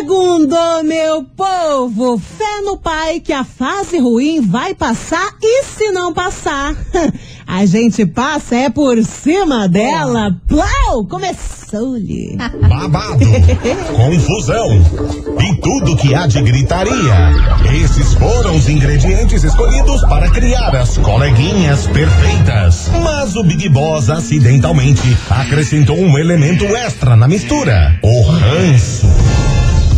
Segundo, meu povo, fé no pai que a fase ruim vai passar e se não passar, a gente passa é por cima dela. Plau! Começou-lhe. Babado, confusão e tudo que há de gritaria. Esses foram os ingredientes escolhidos para criar as coleguinhas perfeitas. Mas o Big Boss acidentalmente acrescentou um elemento extra na mistura: o ranço.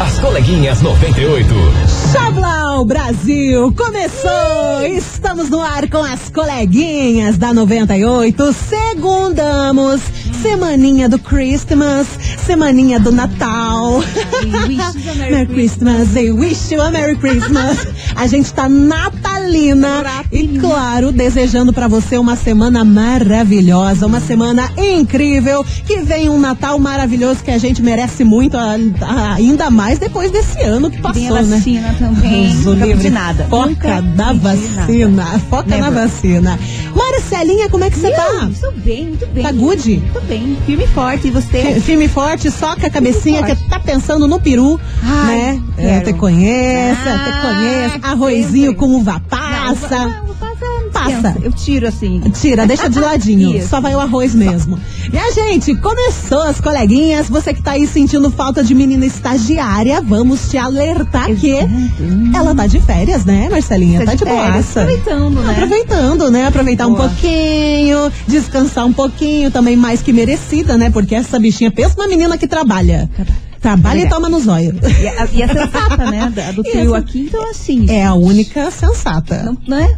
As coleguinhas 98. Chablau Brasil começou! Estamos no ar com as coleguinhas da 98. Segundamos, semaninha do Christmas, semaninha do Natal. Merry Christmas, I wish you a Merry Christmas. A gente tá natalina e claro, desejando pra você uma semana maravilhosa, uma semana incrível, que venha um Natal maravilhoso que a gente merece muito, ainda mais depois desse ano que Tem passou, a né? vacina também. Deus o Nunca livre. pedi nada. Foca Nunca na vacina. nada. Foca na Never. vacina. Marcelinha, como é que você tá? Estou bem, muito bem. Tá good? Tô bem, firme e forte. E você? Fi- Firme e forte, soca a cabecinha que tá pensando no peru, Ai, né? quero. É, te conhece, Ah, te conhece. Arrozinho sempre. com uva passa. não, não passa. Eu tiro assim. Tira, deixa de ladinho. Isso. Só vai o arroz mesmo. E a gente, começou as coleguinhas. Você que tá aí sentindo falta de menina estagiária, vamos te alertar que ela tá de férias, né, Marcelinha? Tá de férias, boaça. Aproveitando, né? Aproveitando, né? Aproveitar um Boa. pouquinho, descansar um pouquinho, também mais que merecida, né? Porque essa bichinha, pensa numa menina que trabalha. Trabalha e toma no zóio. E a, e a sensata, né? Da, do trio aqui, então assim. É a única sensata. Não, não é?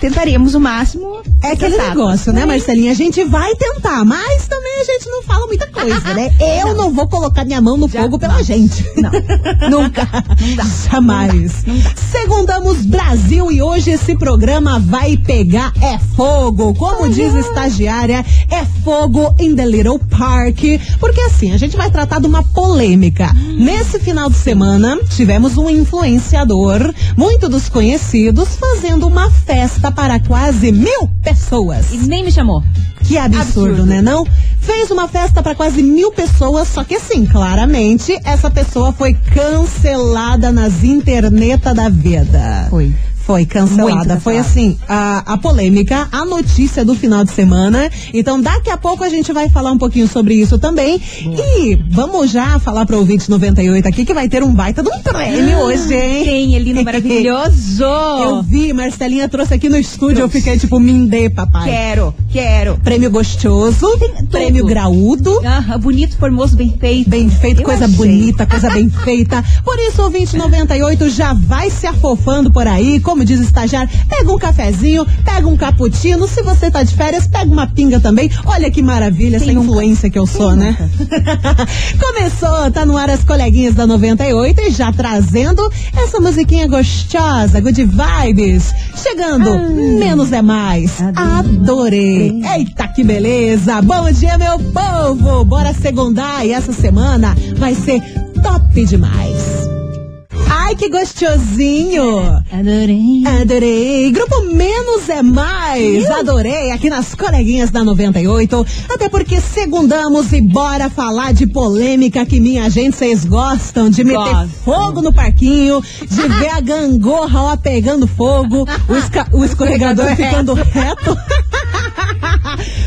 Tentaríamos o máximo. É aquele sensata. negócio, né, Marcelinha? A gente vai tentar, mas também a gente não fala muita coisa, né? Eu não, vou colocar minha mão no fogo pela gente. Não. Nunca. Não dá. Jamais. Segundamos Brasil e hoje esse programa vai pegar é fogo. Como diz a estagiária, é fogo in the little park. Porque assim, a gente vai tratar de uma polêmica. Nesse final de semana, tivemos um influenciador, muito dos conhecidos, fazendo uma festa para quase mil pessoas. E nem me chamou. Que absurdo, Absurdo. né? Não? Fez uma festa para quase mil pessoas, só que assim, claramente, essa pessoa foi cancelada nas interneta da vida. Foi. Foi cancelada. Foi assim, a, a polêmica, a notícia do final de semana. Então, daqui a pouco a gente vai falar um pouquinho sobre isso também. E vamos já falar pro ouvinte 98 aqui que vai ter um baita de um prêmio hoje, hein? Tem, lindo, maravilhoso. Eu vi, Marcelinha trouxe aqui no estúdio, eu fiquei tipo, mindê, papai. Quero, quero. Prêmio gostoso, prêmio graúdo. Ah, bonito, formoso, bem feito. Bem feito, Eu coisa achei. bonita, coisa bem feita. Por isso, o 2098 já vai se afofando por aí. Como diz o estagiário, pega um cafezinho, pega um cappuccino. Se você tá de férias, pega uma pinga também. Olha que maravilha essa Quem nunca? influência que eu sou, né? Começou, tá no ar as coleguinhas da 98 e já trazendo essa musiquinha gostosa, good vibes. Chegando, menos é mais. Adorei. Eita, que beleza. Bom dia, meu povo. Bora segundar e essa semana vai ser top demais. Ai, que gostosinho. Adorei. Adorei. Grupo Menos é Mais. Adorei aqui nas coleguinhas da 98. Até porque segundamos e bora falar de polêmica que minha gente, vocês gostam de meter Gosto. fogo no parquinho, de ver a gangorra ó pegando fogo, o, esca- o escorregador ficando reto.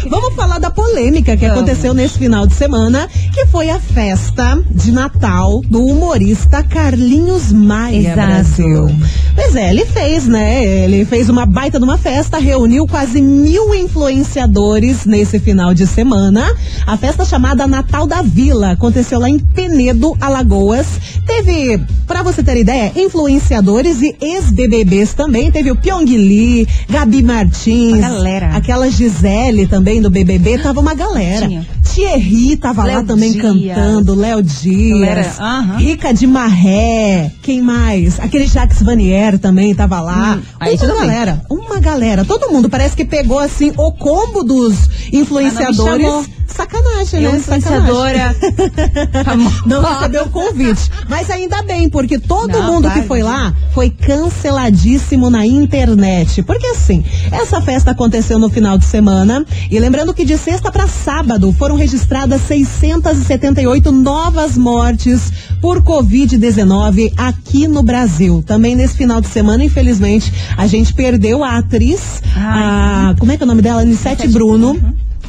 Vamos falar da polêmica que aconteceu nesse final de semana, que foi a festa de Natal do humorista Carlinhos Maia Exato. Brasil. Pois é, ele fez, né? Ele fez uma baita de uma festa, reuniu quase mil influenciadores nesse final de semana. A festa chamada Natal da Vila aconteceu lá em Penedo, Alagoas. Teve, pra você ter ideia, influenciadores e ex-BBBs também. Teve o Pyong Lee, Gabi Martins, Uma galera. aquela Gisele também do BBB. Tava uma galera. Tinha. Thierry tava lá Léo também Dias. cantando, Léo Dias, aham. Rica de Marré, quem mais? Aquele Jacques Vanier também tava lá. Hum, aí uma galera, uma galera. Todo mundo parece que pegou assim o combo dos influenciadores. Sacanagem, Eu, né? influenciadora. Não recebeu o convite. Mas ainda bem, porque todo Não, mundo vai, que foi lá foi canceladíssimo na internet. Porque assim, essa festa aconteceu no final de semana. E lembrando que de sexta para sábado foram registradas 678 novas mortes por Covid-19 aqui no Brasil. Também nesse final de semana, infelizmente, a gente perdeu a atriz, Ai. a, como é que é o nome dela? Anissete. Bruno.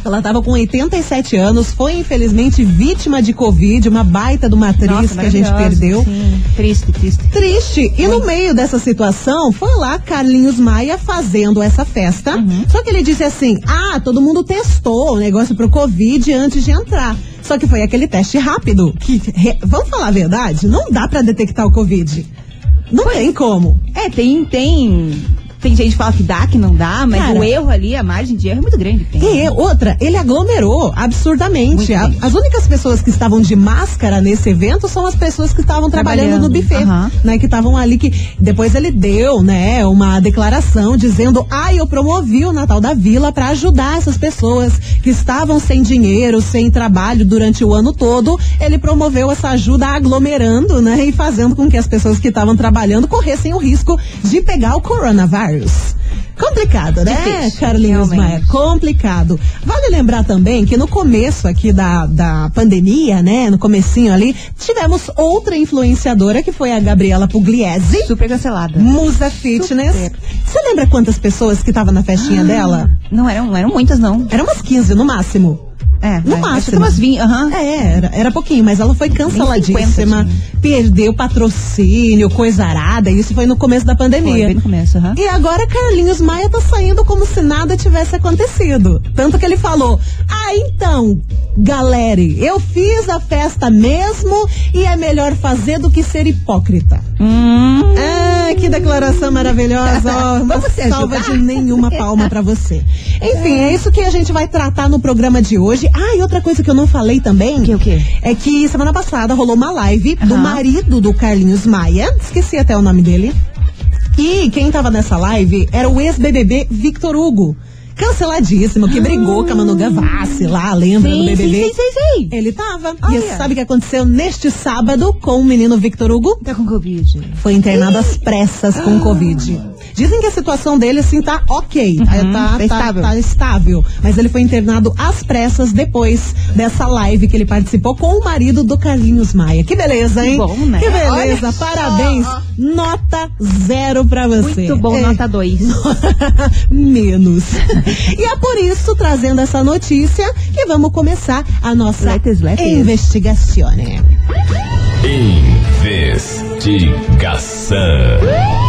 Ela estava com 87 anos, foi infelizmente vítima de Covid, uma baita de uma atriz Nossa, que a gente perdeu. Sim, triste, triste. Triste. E no meio dessa situação, foi lá Carlinhos Maia fazendo essa festa. Uhum. Só que ele disse assim: ah, todo mundo testou o negócio pro Covid antes de entrar. Só que foi aquele teste rápido. Que, re- vamos falar a verdade? Não dá pra detectar o Covid. Não tem como. É, tem, tem. Tem gente que fala que dá, que não dá, mas Cara. o erro ali, a margem de erro é muito grande. Tem. E outra, ele aglomerou absurdamente. A- as únicas pessoas que estavam de máscara nesse evento são as pessoas que estavam trabalhando, no Trabalhando, buffet, aham. né? Que estavam ali que depois ele deu, né, uma declaração dizendo: "Ah, eu promovi o Natal da Vila para ajudar essas pessoas que estavam sem dinheiro, sem trabalho durante o ano todo". Ele promoveu essa ajuda aglomerando, né, e fazendo com que as pessoas que estavam trabalhando corressem o risco de pegar o coronavírus. Complicado, né, Difícil, Carlinhos realmente. Maia? complicado. Vale lembrar também que no começo aqui da, da pandemia, né, no comecinho ali, tivemos outra influenciadora que foi a Gabriela Pugliese, Super cancelada. Musa Fitness. Você lembra quantas pessoas que estavam na festinha Ah. dela? Não eram, não eram muitas, não. Eram umas 15 no máximo. É, No é, máximo. acho que umas 20, aham. É, era, era pouquinho, mas ela foi 50 canceladíssima, perdeu patrocínio, coisa arada, isso foi no começo da Foi pandemia. bem no começo, aham. E agora Carlinhos Maia tá saindo como se nada tivesse acontecido. Tanto que ele falou: Ah, então, galera, eu fiz a festa mesmo e é melhor fazer do que ser hipócrita. Hum, Ah, que declaração maravilhosa. Vamos se salva de nenhuma palma pra você. Enfim, é isso que a gente vai tratar no programa de hoje. Ah, e outra coisa que eu não falei também. O quê, o quê? É que semana passada rolou uma live do marido do Carlinhos Maia. Esqueci até o nome dele. E quem tava nessa live era o ex-BBB Victor Hugo. Canceladíssimo, que brigou com a Manu Gavassi lá, lembra do sim, sim, BBB? sim, sim, sim. Ele tava. Ah, e sabe o que aconteceu neste sábado com o menino Victor Hugo? Tá com Covid. Foi internado às pressas com Covid. Dizem que a situação dele, assim, tá ok. Uhum, É, tá, tá tá- estável. tá estável. Mas ele foi internado às pressas depois dessa live que ele participou com o marido do Carlinhos Maia. Que beleza, hein? bom, né? Que beleza. Olha só. Parabéns. Nota zero pra você. Muito bom, É. nota 2. Menos. e é por isso, trazendo essa notícia, que vamos começar a nossa Letes, letes. investigação. Investigação.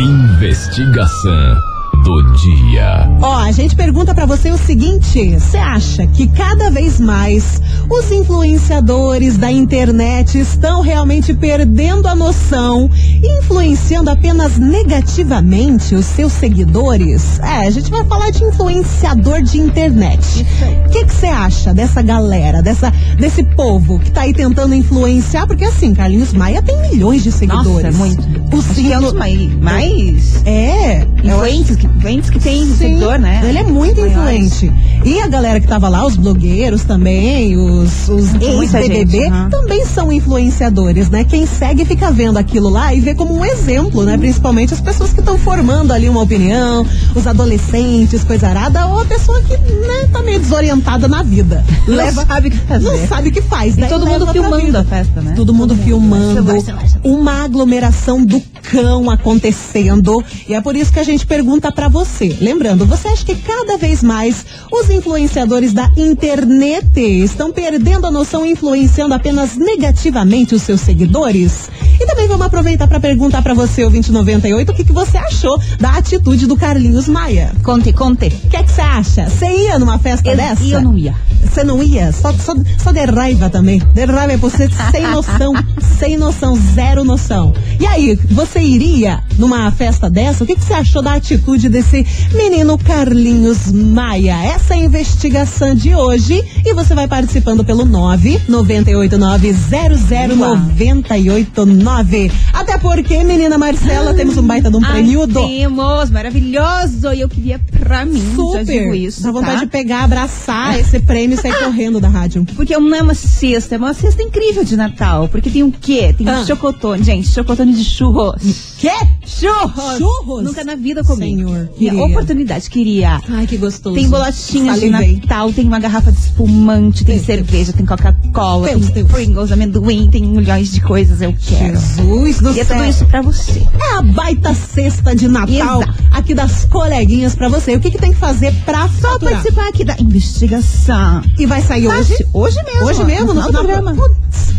Investigação do dia. Ó, a gente pergunta pra você o seguinte: você acha que cada vez mais os influenciadores da internet estão realmente perdendo a noção e influenciando apenas negativamente os seus seguidores? É, a gente vai falar de influenciador de internet. O que você acha dessa galera, dessa, desse povo que tá aí tentando influenciar? Porque assim, Carlinhos Maia tem milhões de seguidores. Nossa, muito. Os Acho que é um dos mais, mais É, influentes, que, influentes que tem Sim, seguidor, né? Ele é muito Maiores. influente. E a galera que tava lá, os blogueiros também, os, os ex-BBB, também são influenciadores, né? Quem segue fica vendo aquilo lá e vê como um exemplo, né? Principalmente as pessoas que estão formando ali uma opinião, os adolescentes, coisa arada, ou a pessoa que, né, tá meio desorientada na vida. Não sabe o que fazer. Não sabe o que faz. E daí todo leva mundo filmando a festa, né? Todo mundo filmando, uma aglomeração do cão acontecendo. E é por isso que a gente pergunta pra você. Lembrando, você acha que cada vez mais os influenciadores da internet estão perdendo a noção e influenciando apenas negativamente os seus seguidores? E também vamos aproveitar pra perguntar pra você, o 2098, o que, que você achou da atitude do Carlinhos Maia. Conte, conte. O que é que você acha? Você ia numa festa Eu, dessa? eu não ia. Você não ia? Só, só, só de raiva também. De raiva é você sem noção, sem noção, zero noção. E aí, você iria numa festa dessa? O que, que você achou da atitude desse menino Carlinhos Maia? Essa é a investigação de hoje e você vai participando pelo 998900989. Até porque, menina Marcela, temos um baita de um Ai, prêmio. temos, maravilhoso. E eu queria pra mim, Super. isso, Dá vontade tá? de pegar, abraçar esse prêmio e sair correndo da rádio. Porque não é uma cesta, é uma cesta incrível de Natal. Porque tem o quê? Tem Ah. chocotone. Gente, chocotone de churros. Quê? Churros! Churros? Nunca na vida comi. Senhor, Minha queria. oportunidade, queria. Ai, que gostoso. Tem bolachinhas de Salivei. Natal, tem uma garrafa de espumante, tem cerveja, tem Coca-Cola, tem temos. Pringles, amendoim, tem milhões de coisas. Eu quero. Jesus do E é céu. tudo isso pra você. É a baita cesta de Natal Exato. aqui das coleguinhas pra você. O que, que tem que fazer pra Só faturar? participar aqui da investigação. E vai sair hoje? Fácil. Hoje mesmo. Hoje mesmo, no no final do programa. Putz,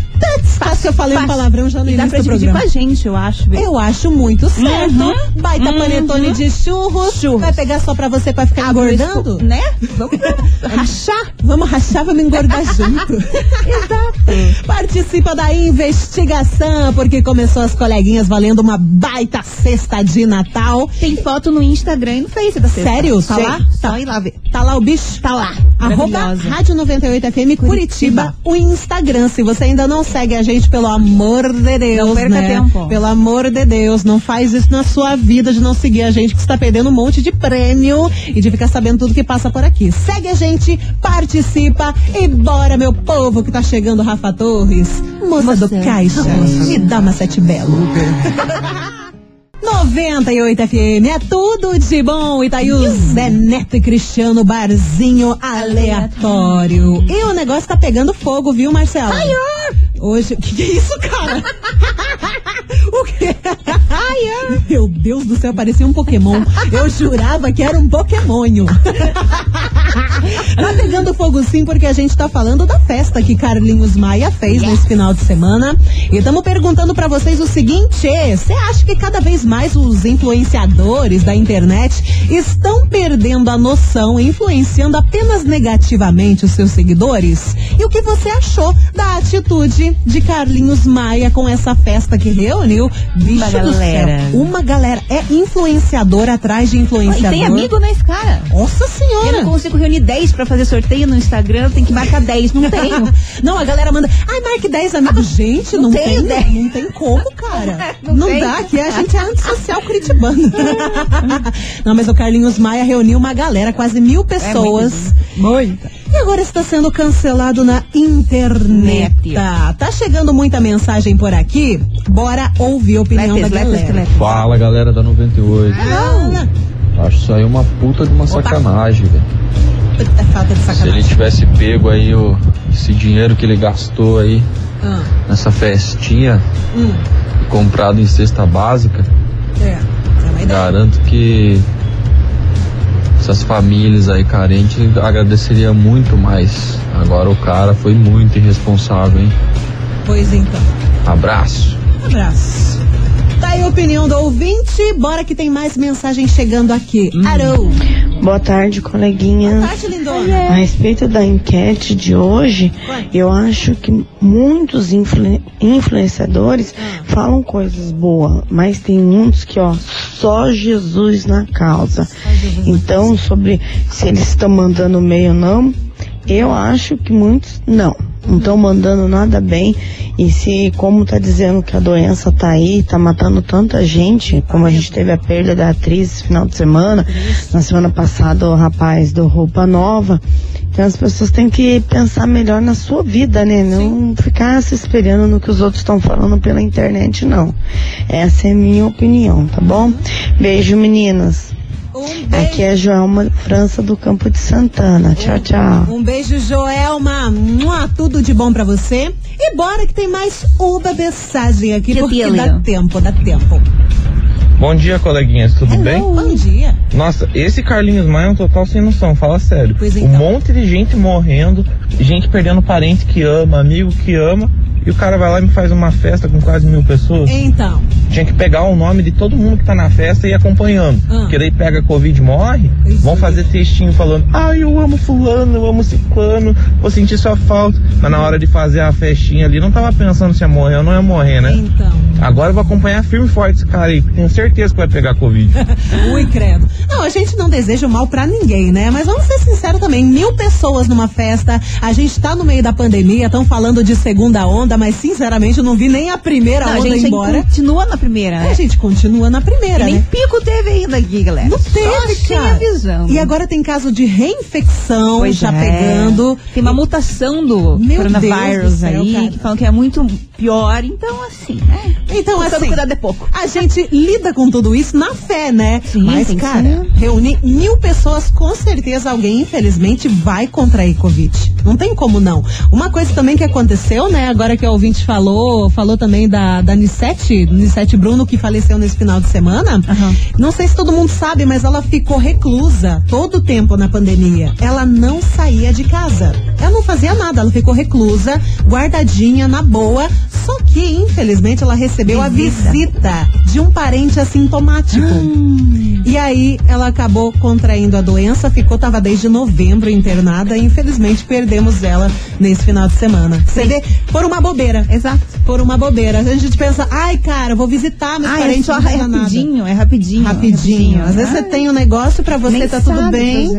que eu falei um palavrão já no E dá pra do dividir programa. com a gente, eu acho. viu? Eu acho muito certo. Uhum. Baita Uhum. panetone de churros. Churros. Vai pegar só pra você pra ficar o engordando? Né? Vamos rachar. Vamos rachar, vamos engordar junto. Exato. Participa da investigação, porque começou as coleguinhas valendo uma baita cesta de Natal. Tem foto no Instagram e no Face da sexta. Sério? Tá Gente, lá? Só Tá. ir lá ver. Tá lá o bicho? Tá lá. Arroba. Rádio 98 FM Curitiba. Curitiba. o Instagram. Se você ainda não segue a gente, pelo amor de Deus, Não perca né? tempo. Pelo amor de Deus, não faz isso na sua vida de não seguir a gente, que você tá perdendo um monte de prêmio e de ficar sabendo tudo que passa por aqui. Segue a gente, participa e bora, meu povo, que tá chegando Rafa Torres. Moça, do Moça. Caixa, me dá uma sete belo. 98 FM, é tudo de bom. Itaú, Zé Neto e Cristiano, barzinho aleatório. E o negócio tá pegando fogo, viu, Marcelo? Hoje, que que é isso, cara? o quê? Meu Deus do céu, parecia um Pokémon. Eu jurava que era um Pokémonho. tá pegando fogo sim, porque a gente tá falando da festa que Carlinhos Maia fez nesse final de semana. E estamos perguntando pra vocês o seguinte: você acha que cada vez mais os influenciadores da internet estão perdendo a noção e influenciando apenas negativamente os seus seguidores? E o que você achou da atitude de Carlinhos Maia com essa festa que reuniu bicho Uma galera. céu? Uma galera. É influenciador atrás de E influenciador. tem amigo nesse cara. Nossa Eu senhora! não consigo reunir 10 pra fazer sorteio no Instagram, tem que marcar 10. Não tenho. Não, a galera manda. Ai, marque 10 amigos. Gente, não, não tem, tenho 10. não tem como, cara. Não Não, tem. dá, aqui a gente é antissocial curitibano. não, mas o Carlinhos Maia reuniu uma galera, quase mil pessoas. Muita. E agora está sendo cancelado na internet. Net. Tá, tá chegando muita mensagem por aqui. Bora ouvir a opinião Letes, da galera. letes. Fala galera da 98. Fala. Acho isso aí uma puta de uma sacanagem, velho. É falta de Se ele sacanagem. tivesse pego aí o, esse dinheiro que ele gastou aí Ah, nessa festinha hum, e comprado em cesta básica, é, é uma ideia. garanto que essas famílias aí carentes agradeceria muito mais. Agora o cara foi muito irresponsável, hein? Pois então. Abraço. Abraço. Tá aí a opinião do ouvinte. Bora que tem mais mensagem chegando aqui. Arou. Boa tarde, coleguinha. Tati Lindona. A respeito da enquete de hoje, Ué. eu acho que muitos influ- influenciadores Ah. falam coisas boas, mas tem muitos que, ó, só Jesus na causa. Então, sobre se eles estão mandando meio ou não, eu acho que muitos não. Não estão mandando nada bem. E se, como tá dizendo que a doença tá aí, tá matando tanta gente, como a gente teve a perda da atriz esse final de semana, na semana passada o rapaz do Roupa Nova. Então as pessoas têm que pensar melhor na sua vida, né? Não ficar se esperando no que os outros estão falando pela internet, não. Essa é a minha opinião, tá bom? Beijo, meninas. Um Aqui beijo. é Joelma França do Campo de Santana. Tchau, tchau. Um beijo, Joelma. Mua, tudo de bom pra você. E bora que tem mais uma mensagem aqui, Que porque dá tempo, dá tempo. Bom dia, coleguinhas, tudo Hello, bem? Bom dia. Nossa, esse Carlinhos Maia é um total sem noção, fala sério. Pois Um então. monte de gente morrendo, gente perdendo parente que ama, amigo que ama, E o cara vai lá e me faz uma festa com quase mil pessoas. Então, Tinha que pegar o nome de todo mundo que tá na festa e ir acompanhando. Ah. Porque daí pega Covid e morre, Isso vão fazer textinho falando, ah, eu amo fulano, eu amo ciclano, vou sentir sua falta. Mas na hora de fazer a festinha ali, não tava pensando se ia morrer ou não ia morrer, né? então. Agora eu vou acompanhar firme e forte esse cara aí, que tenho certeza que vai pegar Covid. Ui, credo. Não, a gente não deseja o mal pra ninguém, né? Mas vamos ser sinceros também. Mil pessoas numa festa, a gente tá no meio da pandemia, estão falando de segunda onda, mas sinceramente eu não vi nem a primeira Não, a onda gente embora. continua na primeira, né? A gente continua na primeira, E nem né? pico teve ainda aqui, galera. Não teve, Só cara. avisando. E agora tem caso de reinfecção Pois já é. pegando. Tem uma mutação do Meu coronavírus céu, aí, cara. que falam que é muito pior. Então, assim, né? Então, assim, cuidar de pouco. a gente lida com tudo isso na fé, né? Sim, Mas, cara, ser. reunir mil pessoas, com certeza alguém, infelizmente, vai contrair Covid. Não tem como não. Uma coisa também que aconteceu, né? Agora que o ouvinte falou, falou também da, da Nissete, Nissete Bruno, que faleceu nesse final de semana. Aham. Não sei se todo mundo sabe, mas ela ficou reclusa todo o tempo na pandemia. Ela não saía de casa. Ela não fazia nada, ela ficou reclusa, guardadinha, na boa. Só que, infelizmente, ela recebeu a Visita. visita de um parente assintomático. E aí ela acabou contraindo a doença, ficou, tava desde novembro internada e infelizmente perdemos ela nesse final de semana. Você vê, por uma bobeira. Exato. Por uma bobeira. A gente pensa, ai, cara, vou visitar meus Ah, é parentes. só é dar nada." rapidinho, é rapidinho. Rapidinho. Às vezes você Ai, tem um negócio pra você, nem tá tudo bem.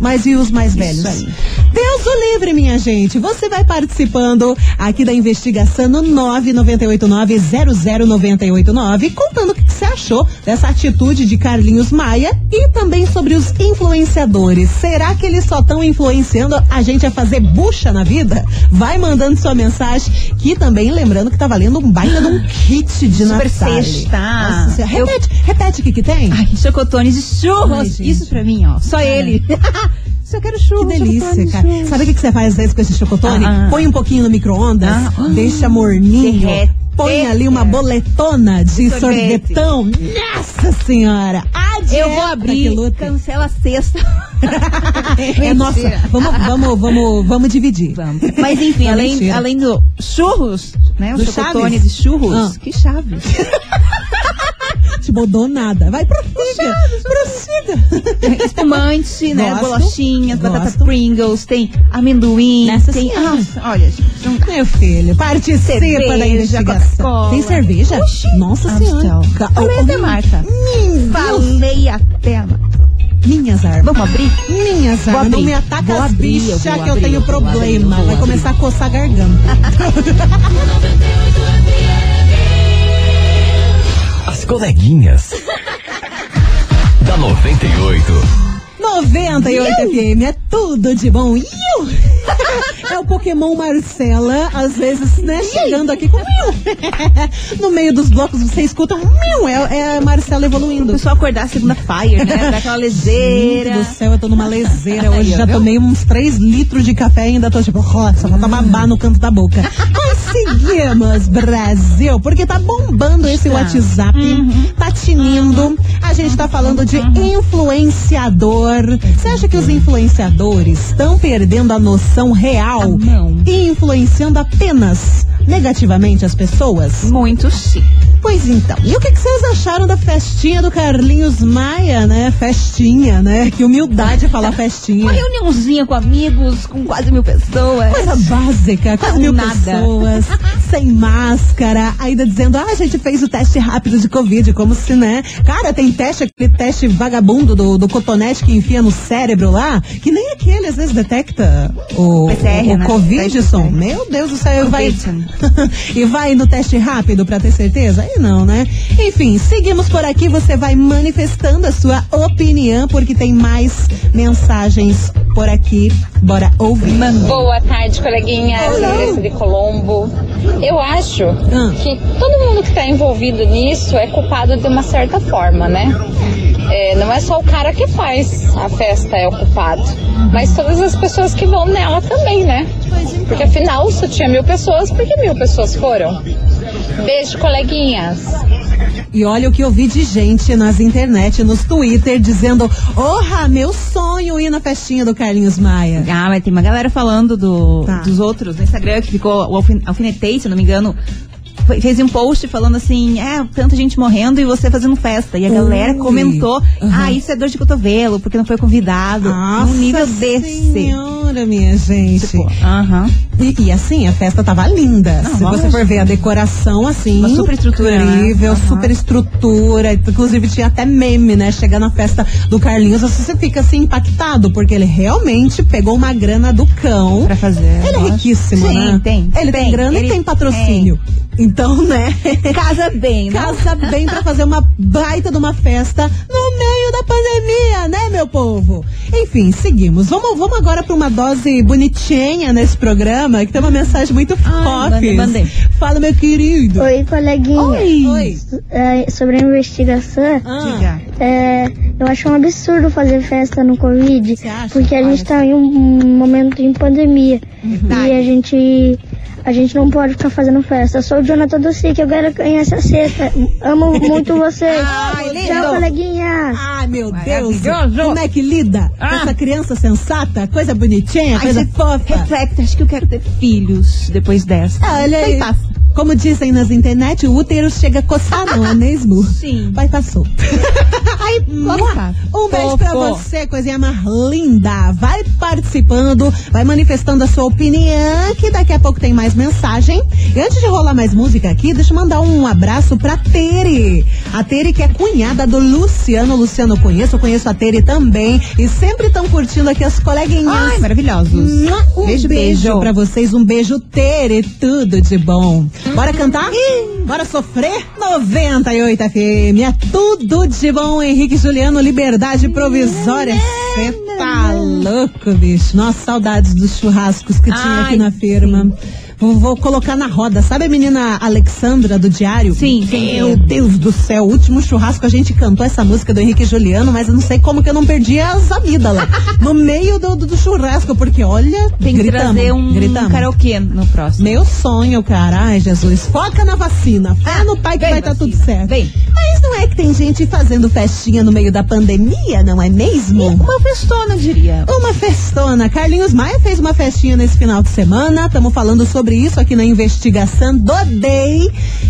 Mas e os mais velhos? aí. Deus o livre, minha gente. Você vai participando aqui da investigação no 998900989, contando o que você achou dessa atitude de Carlinhos Maia e também sobre os influenciadores. Será que eles só estão influenciando a gente a fazer bucha na vida? Vai mandando sua mensagem, que também lembrando que tá valendo um baita de um kit de Super Sexta. Nossa. Eu- Repete, repete o que que tem. Ai, chocotones e churros. Ai. Isso pra mim, ó. Só ele. Só quero churros. Que delícia, cara. churros. Sabe o que que você faz às vezes com esse chocotone? Ah, ah. Põe um pouquinho no micro-ondas, Ah, ah. deixa morninho, Derrete. põe ali uma boletona de sorvetão. Nossa senhora! A Eu vou abrir, cancela a sexta. É nossa, vamos, vamos, vamos, vamos dividir. Vamos. Mas enfim, Não, além, mentira. além do churros, né? Do Os chocotones Chaves? e churros. Ah. Que chaves. Te mudou nada. Vai, prossiga. Prossiga. Espumante, né? Gosto. Bolachinhas, batata Gosto. Pringles, tem amendoim, Nessa tem. senhora. Nossa, olha, gente. não- Meu filho, participa Cerveja, da investigação. Tem cerveja? Oxi. Nossa Ah, senhora. Falei oh, até oh, Marta. Hum, Falei até a Marta. Minhas armas. Vamos abrir? Minhas Vou armas. Não abrir. me ataca Vou as abrir, eu bichas vou que eu abrir, tenho eu problema. abrir, eu Vai abrir. começar a coçar a garganta. As coleguinhas. da 98. 98 FM é tudo de bom. Iu! É o Pokémon Marcela, às vezes, né, chegando aqui com! No meio dos blocos você escuta um Iu! É, é a Marcela O evoluindo. pessoal acordar a segunda fire, né? Daquela leseira. Gente do céu, eu tô numa leseira. Hoje Aí, já viu? tomei uns 3 litros de café e ainda tô tipo, ó, só falta babar no canto da boca. Conseguimos, Brasil, porque tá bombando esse Tá. WhatsApp, tá tinindo. A gente tá falando de influenciador. Você acha que os influenciadores estão perdendo a noção real Ah, e influenciando apenas negativamente as pessoas? Muito sim. Pois então, e o que, que vocês acharam da festinha do Carlinhos Maia, né? Festinha, né? Que humildade falar festinha. Uma reuniãozinha com amigos, com quase mil pessoas. Coisa básica, quase Com mil nada. pessoas, sem máscara, ainda dizendo, ah, a gente fez o teste rápido de Covid, como se, né? Cara, tem teste, aquele teste vagabundo do, do cotonete que enfia no cérebro lá, que nem aquele às vezes detecta o, PCR, o, né? Covid, som. Meu Deus do céu, vai, e vai no teste rápido pra ter certeza? Aí não, né? Enfim, seguimos por aqui, você vai manifestando a sua opinião, porque tem mais mensagens por aqui. Bora ouvir. Boa tarde, coleguinhas. Andressa de Colombo. Eu acho Ah. que todo mundo que está envolvido nisso é culpado de uma certa forma, né? É, não é só o cara que faz a festa é o culpado, mas todas as pessoas que vão nela também, né? Porque afinal só tinha mil pessoas, porque mil pessoas foram. Beijo, coleguinhas. E olha o que eu vi de gente nas internet, nos Twitter, dizendo: Orra, meu sonho ir na festinha do Carlinhos Maia. Ah, mas tem uma galera falando do, Tá. dos outros no Instagram que ficou, o alfin- alfinetei, se não me engano, fez um post falando assim, é, tanta gente morrendo e você fazendo festa. E a galera Ui. comentou, Uhum. ah, isso é dor de cotovelo, porque não foi convidado. Nossa num nível desse. senhora, minha gente. Tipo, aham. E, e assim, a festa tava linda. Não, Se você for ver a decoração, assim. Uma super estrutura, né? Incrível, Aham. super estrutura. Inclusive tinha até meme, né? Chegar na festa do Carlinhos, você fica assim impactado, porque ele realmente pegou uma grana do cão. Pra fazer. Ele é riquíssimo, Sim, né? tem. Ele tem, grana Ele e tem patrocínio. Então, né? Casa bem, né? Casa bem pra fazer uma baita de uma festa no meio da pandemia, né, meu povo? Enfim, seguimos. Vamos, vamos agora pra uma dose bonitinha nesse programa, que tem uma mensagem muito mandei. Fala, meu querido. Oi, coleguinha. Oi. É, sobre a investigação, Ah, é, eu acho um absurdo fazer festa no Covid, porque a gente tá em um momento de pandemia Uhum. e a gente a gente não pode ficar fazendo festa. Eu sou o Jonathan Dossi, que eu quero ganhar essa cesta. Amo muito vocês. Ai, lindo. Tchau, coleguinha. Ai, meu Deus. Como é que lida Ah. essa criança sensata? Coisa bonitinha, Ai, coisa você fofa. Reflete, acho que eu quero ter filhos depois dessa. Ah, Olha Vai aí. Como dizem nas internet, o útero chega a coçar, não é mesmo? Sim. Vai, passou. Aí, Logo mua. passa. um beijo pra você, coisinha mais linda. Vai participando, vai manifestando a sua opinião, que daqui a pouco tem mais mensagem. E antes de rolar mais música aqui, deixa eu mandar um abraço pra Tere. A Tere que é cunhada do Luciano. Luciano eu conheço, eu conheço a Tere também. E sempre estão curtindo aqui as coleguinhas. Ai, maravilhosos. Um beijo, Beijo, beijo. pra vocês, um beijo Tere, tudo de bom. Bora cantar? Bora sofrer? 98 FM, é tudo de bom, Henrique Juliano, liberdade provisória. Cê tá louco, bicho. Nossa, saudades dos churrascos que tinha Ai, aqui na firma. Vou, vou colocar na roda. Sabe a menina Alexandra do Diário? Sim, Meu. Deus do céu, o último churrasco a gente cantou essa música do Henrique Juliano, mas eu não sei como que eu não perdi as amígdalas no meio do, do, do churrasco, porque olha, Tem que gritamos, trazer um gritamos. karaokê no próximo. Meu sonho, cara. Ai, Jesus. Foca na vacina. Fé no pai que vai estar tudo vacina. certo. Vem. Mas não é que tem gente fazendo festinha no meio da pandemia, não é mesmo? Uma festona, diria. Uma festona. Carlinhos Maia fez uma festinha nesse final de semana. Estamos falando sobre isso aqui na investigação do.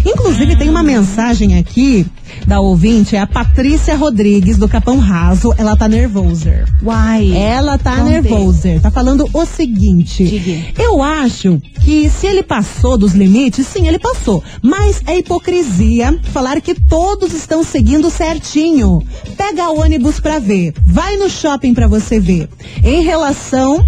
Inclusive, tem uma mensagem aqui da ouvinte, é a Patrícia Rodrigues, do Capão Raso. Ela tá nervosa. Uai. Ela tá nervosa. Tá falando o seguinte. Diga. Eu acho que se ele passou dos limites, sim, ele passou. Mas é hipocrisia falar que todos estão seguindo certinho. Pega ônibus pra ver. Vai no shopping pra você ver. Em relação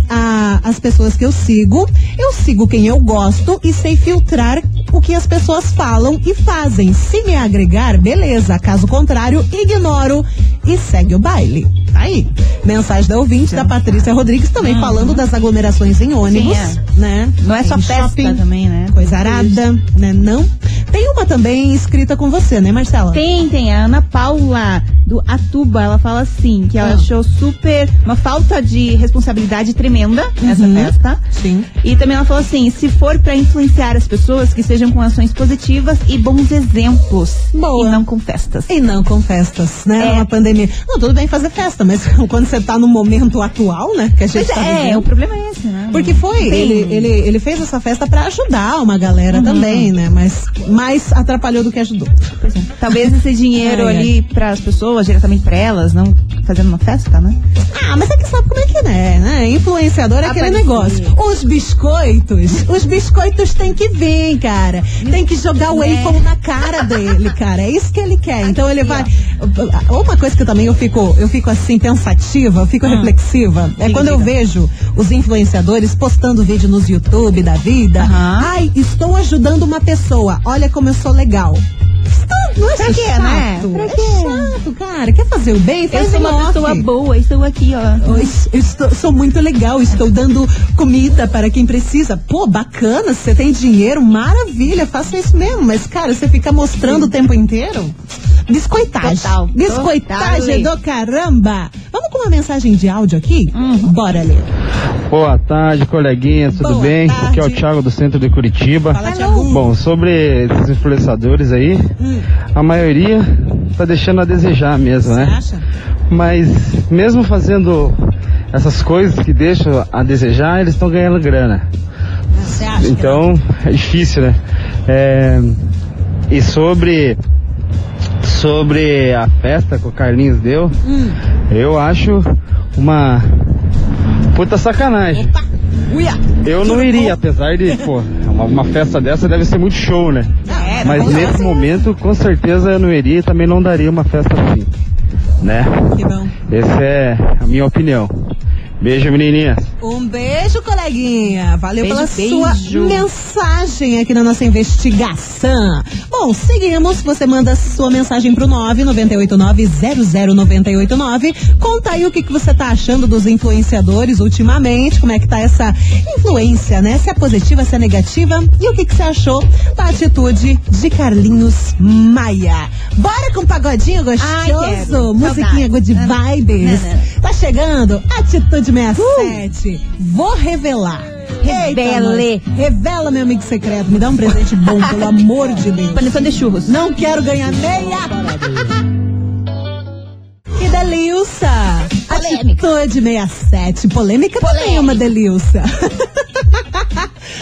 às pessoas que eu sigo, eu sigo quem eu gosto e sei filtrar o que as pessoas falam e fazem. Se me agregar, beleza. Caso contrário, ignoro e segue o baile. Tá aí. Mensagem da ouvinte da Patrícia Rodrigues também falando das aglomerações em ônibus, Sim, né? Não é só Em festa shopping, também, né? Coisa arada, né? Não. Tem uma também escrita com você, né, Marcela? Tem, tem. A Ana Paula, do Atuba, ela fala assim, que ela Ah. achou super, uma falta de responsabilidade tremenda nessa Uhum. festa. Sim. E também ela falou assim, se for pra influenciar as pessoas, que sejam com ações positivas e bons exemplos. Boa. E não com festas. E não com festas, né? É. Uma pandemia. Não, tudo bem fazer festa, mas quando você tá no momento atual, né? Que a gente Pois tá é, vivendo. o problema é esse, né? Porque foi, ele, ele, ele fez essa festa pra ajudar uma galera Uhum. também, né? Mas mais atrapalhou do que ajudou. Pois é. Talvez esse dinheiro ali para as pessoas, diretamente para elas, não fazendo uma festa, né? Ah, mas é que sabe como é que é, né? Influenciador é aquele Aparecer. negócio. Os biscoitos, os biscoitos têm que vir, cara. Tem que jogar o Né? waffle na cara dele, cara. É isso que ele quer. Então ele vai. Uma coisa que eu também eu fico, eu fico assim pensativa, eu fico reflexiva, é quando eu vejo os influenciadores postando vídeo nos YouTube da vida. Ai, estou ajudando uma pessoa. Olha como eu sou legal. Não é Pra chato? quê, né? Pra é quê? chato, cara. Quer fazer o bem? Eu Faz sou em uma off. pessoa boa, estou aqui, ó. Oi, eu estou- sou muito legal, estou dando comida para quem precisa. Pô, bacana, você tem dinheiro, maravilha, faça isso mesmo. Mas, cara, você fica mostrando o tempo inteiro. Biscoitagem. Total, Biscoitagem total. do caramba. Vamos com uma mensagem de áudio aqui? Bora ler. Boa tarde, coleguinhas, tudo Boa bem? tarde. Aqui é o Thiago do centro de Curitiba. Fala, Thiago. Bom, sobre esses influenciadores aí, Hum. A maioria tá deixando a desejar mesmo, Você né? acha? Mas mesmo fazendo essas coisas que deixam a desejar, eles estão ganhando grana. Você acha? que Então é difícil, né? É, e sobre sobre a festa que o Carlinhos deu, Hum. eu acho uma puta sacanagem. Opa! Uia! Eu não iria, apesar de, pô, uma, uma festa dessa deve ser muito show, né? Mas nesse momento, com certeza eu não iria e também não daria uma festa assim, né? Que bom. Essa é a minha opinião. Beijo, menininhas. Um beijo, coleguinha. Valeu Beijo, pela beijo. sua mensagem aqui na nossa investigação. Bom, seguimos. Você manda sua mensagem pro 998900989. Conta aí o que, que você tá achando dos influenciadores ultimamente. Como é que tá essa influência, né? Se é positiva, se é negativa. E o que, que você achou da atitude de Carlinhos Maia. Bora com um pagodinho Ai, gostoso. quero. Musiquinha good vibes. Não, não. Tá chegando Atitude 67. Vou revelar. Revele. Revela, meu amigo secreto. Me dá um presente bom, pelo amor de Deus. Panetone de churros. Não quero ganhar meia. Que delícia! Polêmica. Atitude 67. Polêmica, também é uma delícia.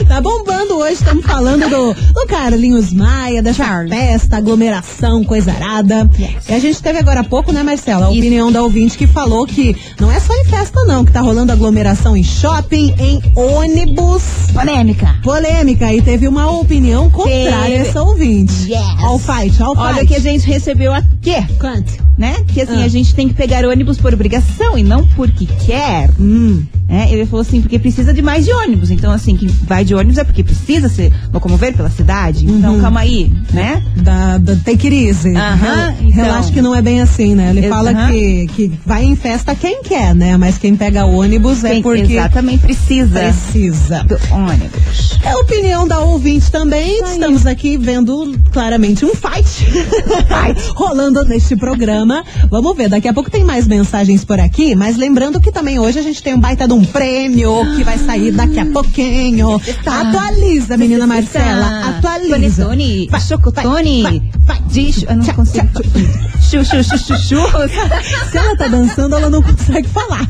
Tá bombando hoje, estamos falando do, do Carlinhos Maia, dessa Charles. festa, aglomeração, coisa arada. Yes. E a gente teve agora há pouco, né, Marcela, a Isso. opinião da ouvinte que falou que não é só em festa, não, que tá rolando aglomeração em shopping, em ônibus. Polêmica. Polêmica, e teve uma opinião contrária a Teve. essa ouvinte. Yes. All fight, all Olha fight. que a gente recebeu aqui, Cante. né? Que assim, Ah. a gente tem que pegar ônibus por obrigação e não porque quer. Hum. Né? Ele falou assim, porque precisa de mais de ônibus. Então, assim, quem vai de ônibus é porque precisa se locomover pela cidade. Então, Uhum. calma aí, né? Da, da take it easy. Aham, Rel- então. Relaxa que não é bem assim, né? Ele Ex- fala aham. que, que vai em festa quem quer, né? Mas quem pega ônibus é Quem porque exatamente precisa precisa. do ônibus. É a opinião da ouvinte também. Estamos aqui vendo claramente um fight, rolando neste programa. Vamos ver, daqui a pouco tem mais mensagens por aqui, mas lembrando que também hoje a gente tem um baita de um prêmio que vai sair daqui a pouquinho. Tá. Atualiza, menina Marcela, atualiza. Panetone, chocotone, chu- eu não Tchá, consigo. Chu, chu, chu, chu, churros. Se ela tá dançando, ela não consegue falar.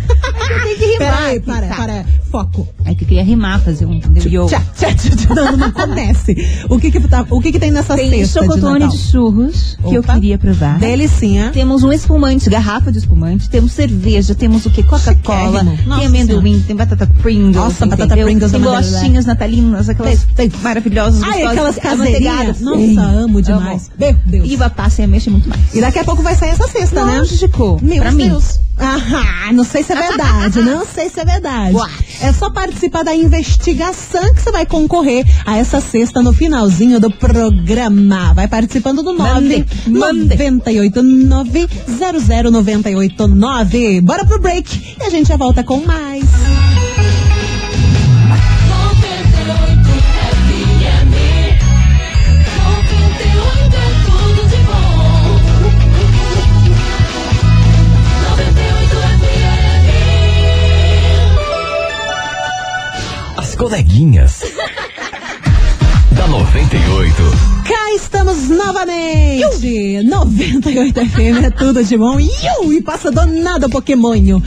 Tem que rimar. Peraí, para, Tá. para. Foco. É que eu queria rimar, fazer um entendeu? Tchá, tchá, tchá, tchá. Não, não comece. O que que, tá, o que que tem nessa Tem cesta de chocotone Natal? de churros que eu Opa. queria provar. Delicinha. Temos um espumante, garrafa de espumante, temos cerveja, temos o que? Coca-Cola, tem amendoim, tem batata Pringles. Nossa, batata? Pringles Tem bolachinhas natalinas, aquelas Tem, tem. maravilhosas, Ai, aquelas caseirinhas. Nossa, amo demais. Meu Deus. E vai passa e mexe muito mais. E daqui a pouco vai sair essa cesta, né? Lógico, Meu pra mim. Deus. Ah, não sei se é verdade, não sei se é verdade. What? É só participar da investigação que você vai concorrer a essa cesta no finalzinho do programa. Vai participando do 9 Mande, mande. 989 00989. Bora pro break e a gente já volta com mais. Coleguinhas. da 98. Cá estamos novamente. 98 FM é tudo de bom. Iu, e passa do nada o Pokémonho.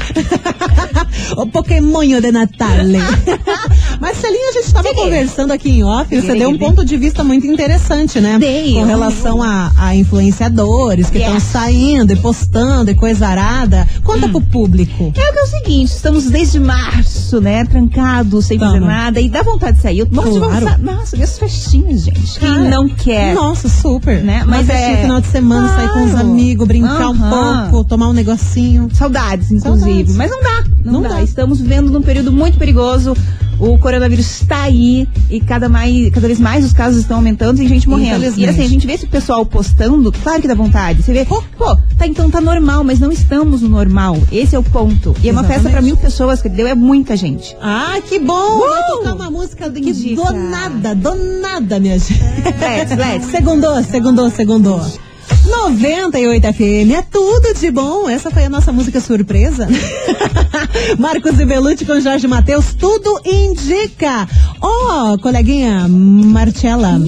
o Pokémonho de Natal. Marcelinha, a gente estava conversando aqui em off e você deu um ponto de vista muito interessante, né? Dei, Com relação a, a influenciadores que estão saindo e postando e coisa arada. Conta pro público. É o que é o seguinte, estamos desde março, né, trancados, sem fazer nada, e dá vontade de sair. Eu morro Claro. vontade. Nossa, e as festinhas, gente. Quem Cara, não quer? Nossa, super. Né? Mas Mas é final de semana, sair com os Claro. amigos, brincar um Aham. pouco, tomar um negocinho. Saudades, inclusive. Saudades. Mas não dá. Não, Não dá. dá. Estamos vivendo num período muito perigoso. O coronavírus está aí e cada, mais, cada vez mais os casos estão aumentando e gente morrendo. E assim, a gente vê esse pessoal postando, claro que dá vontade. Você vê, pô, tá, então tá normal, mas não estamos no normal. Esse é o ponto. E é uma festa pra mil pessoas, que deu é muita gente. Ah, que bom! Vai tocar uma música do, Que do dica. nada, do nada, minha gente. Let's, let's. Segundou, segundou, segundou. 98 FM é tudo de bom. Essa foi a nossa música surpresa. Marcos e Belucci com Jorge Matheus, tudo indica. Ó, coleguinha Marcela.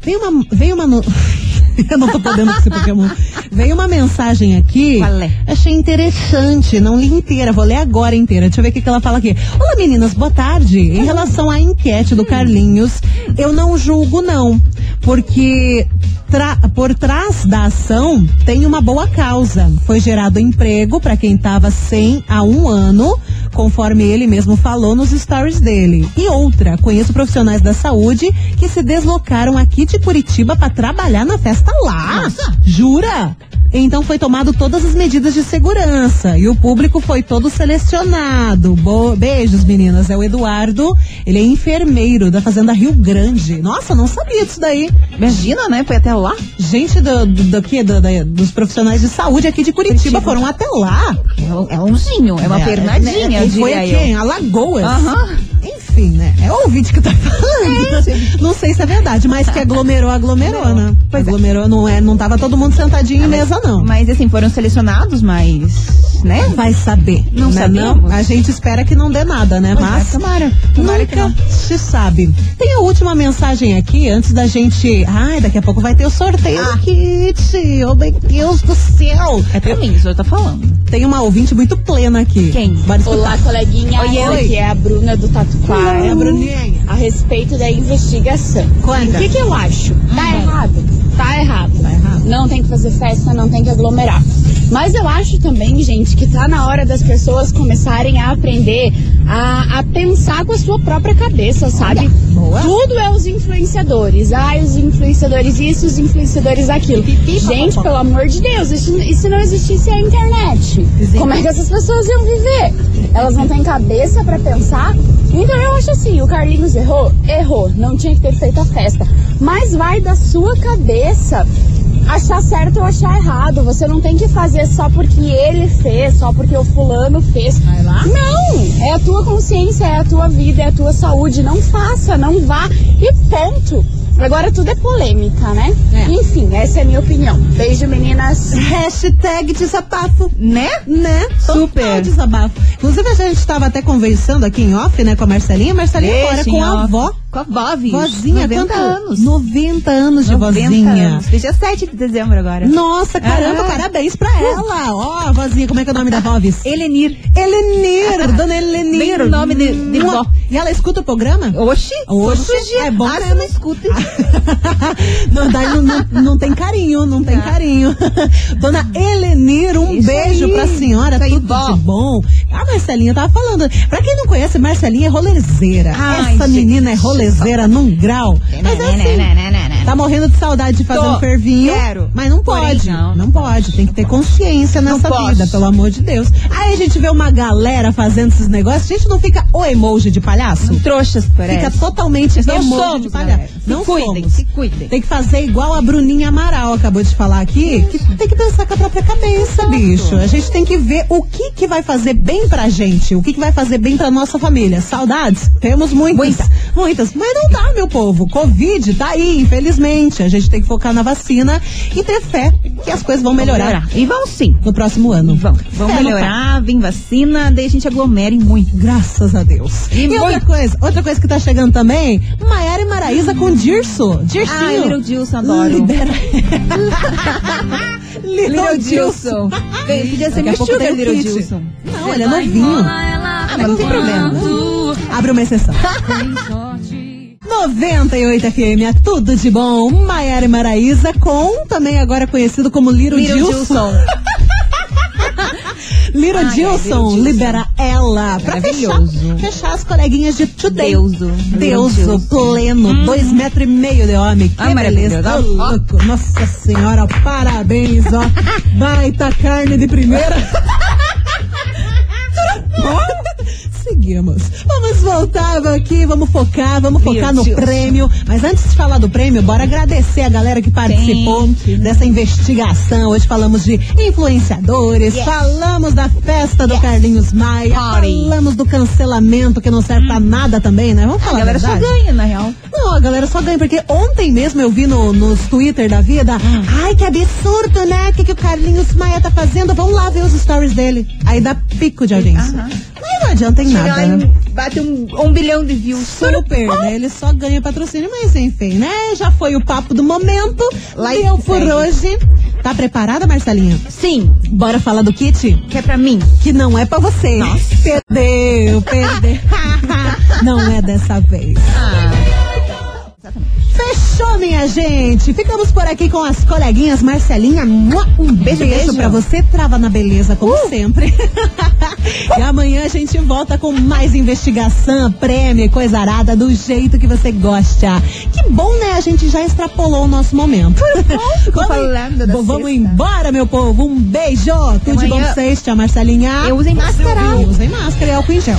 Veio uma, veio uma no... Eu não tô podendo com esse Pokémon. Veio uma mensagem aqui. Qual é? Achei interessante, não li inteira, vou ler agora inteira. Deixa eu ver o que, que ela fala aqui. Olá meninas, boa tarde. Em relação à enquete do Carlinhos, eu não julgo não, porque por trás da ação tem uma boa causa. Foi gerado emprego para quem estava sem há um ano, conforme ele mesmo falou nos stories dele. E outra, conheço profissionais da saúde que se deslocaram aqui de Curitiba para trabalhar na festa lá. Jura? Então foi tomado todas as medidas de segurança e o público foi todo selecionado. Bo- Beijos, meninas. É o Eduardo. Ele é enfermeiro da Fazenda Rio Grande. Nossa, não sabia disso daí. Imagina, né? Foi até lá. Gente do, do, do quê? Do- da- dos profissionais de saúde aqui de Curitiba, Curitiba. foram até lá. É, é longinho, é uma pernadinha, né? E foi diria aqui, eu. em Alagoas. Aham. Enfim, né? É o ouvinte que tá falando. não sei se é verdade, mas que aglomerou, aglomerou, né? Pois é. aglomerou, não é, não tava todo mundo sentadinho em mesa, não. Mas assim, foram selecionados, mas. Né? Vai saber. Não né, sabemos. A gente espera que não dê nada, né? Pois é, Mas tomara. Tomara que nunca não. se sabe. Tem a última mensagem aqui, antes da gente... Ai, daqui a pouco vai ter o sorteio do kit. Oh, meu Deus do céu. É pra mim, o senhor tá falando. Tem uma ouvinte muito plena aqui. Quem? Olá, coleguinha. Oi, Essa oi. aqui é a Bruna do Tatuquara. Oi, Bruninha. A respeito da investigação. Conta. O que, que eu acho? Tá? Tá errado. Tá errado. Fazer festa, não tem que aglomerar. Mas eu acho também, gente, que tá na hora das pessoas começarem a aprender a, a pensar com a sua própria cabeça, sabe? Tudo é os influenciadores. Ai, os influenciadores isso, os influenciadores aquilo. Gente, pelo amor de Deus, se, e se não existisse a internet? Como é que essas pessoas iam viver? Elas não têm cabeça pra pensar? Então eu acho assim, o Carlinhos errou? Errou. Não tinha que ter feito a festa. Mas vai da sua cabeça achar certo ou achar errado. Você não tem que fazer só porque ele fez, só porque o fulano fez. Vai lá. Não! É a tua consciência, é a tua vida, é a tua saúde. Não faça, não vá e ponto. Agora tudo é polêmica, né? É. Enfim, essa é a minha opinião. Beijo, meninas. Hashtag desabafo. Né? Né? Super. Total desabafo. Inclusive, a gente estava até conversando aqui em off, né, com a Marcelinha. Marcelinha agora com a off. avó. Com a viu? Vozinha, 90 quanto? anos. 90 anos de 90 vozinha. anos. Fez dia 7 de dezembro agora. Nossa, caramba, Ah. parabéns pra ela. Ó, vozinha, como é que é o nome da Vovis? Elenir. Elenir, dona Elenir. Bem o nome de- de. E ela escuta o programa? Oxi. Oxi, é bom Ah, você não escuta. não, daí não, não, não tem carinho, não tem Tá. carinho. Dona Elenir, um Isso beijo aí. pra senhora, Isso aí, tudo vó. de bom. A Marcelinha tava falando. Pra quem não conhece, Marcelinha é rolezeira. Essa gente. menina é rolezeira num grau. Mas é assim, tá morrendo de saudade de fazer Tô. um fervinho. Quero. Mas não Porém, pode. não, Não, não pode. Tem que ter consciência Não nessa vida, pelo amor de Deus. Aí a gente vê uma galera fazendo esses negócios, a gente não fica o emoji de palhaço? Trouxas, parece. Fica totalmente Não emoji somos, de palhaço. galera. Se Não cuidem, somos. se cuidem. Tem que fazer igual a Bruninha Amaral acabou de falar aqui, que tem que pensar com a própria cabeça, bicho. A gente tem que ver o que que vai fazer bem pra gente, o que que vai fazer bem pra nossa família. Saudades? Temos muitas. Muita. Muitas. Mas não dá, meu povo. Covid tá aí, infelizmente. A gente tem que focar na vacina e ter fé que as coisas vão melhorar, E vão sim. no próximo ano. Vão, vão É, melhorar, vem vacina, daí a gente aglomere muito. Graças a Deus. E E, outra coisa, outra coisa que tá chegando também, Maiara e Maraísa com Dirso. Dircinho. Ai, Little Dilson, adoro. Libera. Little Dilson. Podia ser meu sugar, Little. Dilson. Não, ele é novinho. Ah, mas não tem problema. Abre uma exceção. 98 FM, é tudo de bom. Maiara Maraísa com, também agora conhecido como Little Dilson. Little Ai, Dilson libera ela pra fechar, fechar as coleguinhas de today. Deuso. Deuso, pleno, dois metros e meio de homem. Que Ai, beleza. Ó. louco. Nossa senhora, parabéns, ó. Baita carne de primeira. Conseguimos. Vamos voltar aqui, vamos focar, vamos Meu focar no Deus. prêmio. Mas antes de falar do prêmio, bora agradecer a galera que participou dessa investigação. Hoje falamos de influenciadores, falamos da festa do Carlinhos Maia, Party. falamos do cancelamento que não serve pra nada também, né? Vamos A falar galera a só ganha, na real. Não, a galera só ganha, porque ontem mesmo eu vi no, nos Twitter da vida, ai, que absurdo, né? O que, que o Carlinhos Maia tá fazendo? Vamos lá ver os stories dele. Aí dá pico de audiência. Aham. Adianta em Chega nada, lá né? bate um, um bilhão de views. Super, né? Ele só ganha patrocínio, mas enfim, né? Já foi o papo do momento. Like Deu por segue. hoje. Tá preparada, Marcelinha? Sim, Bora falar do kit? que é pra mim. Que não é pra você. Perdeu, perdeu. não é dessa vez. Fechou, minha gente. Ficamos por aqui com as coleguinhas Marcelinha. Um beijo, Beijo, pra você. Trava na beleza, como sempre. e amanhã a gente volta com mais investigação, prêmio e coisa arada do jeito que você gosta. Que bom, né? A gente já extrapolou o nosso momento. Ficou falando da vamos embora, meu povo. Um beijo. Tudo de bom pra vocês, tia Marcelinha. Eu usei máscara. Usem máscara e álcool em gel.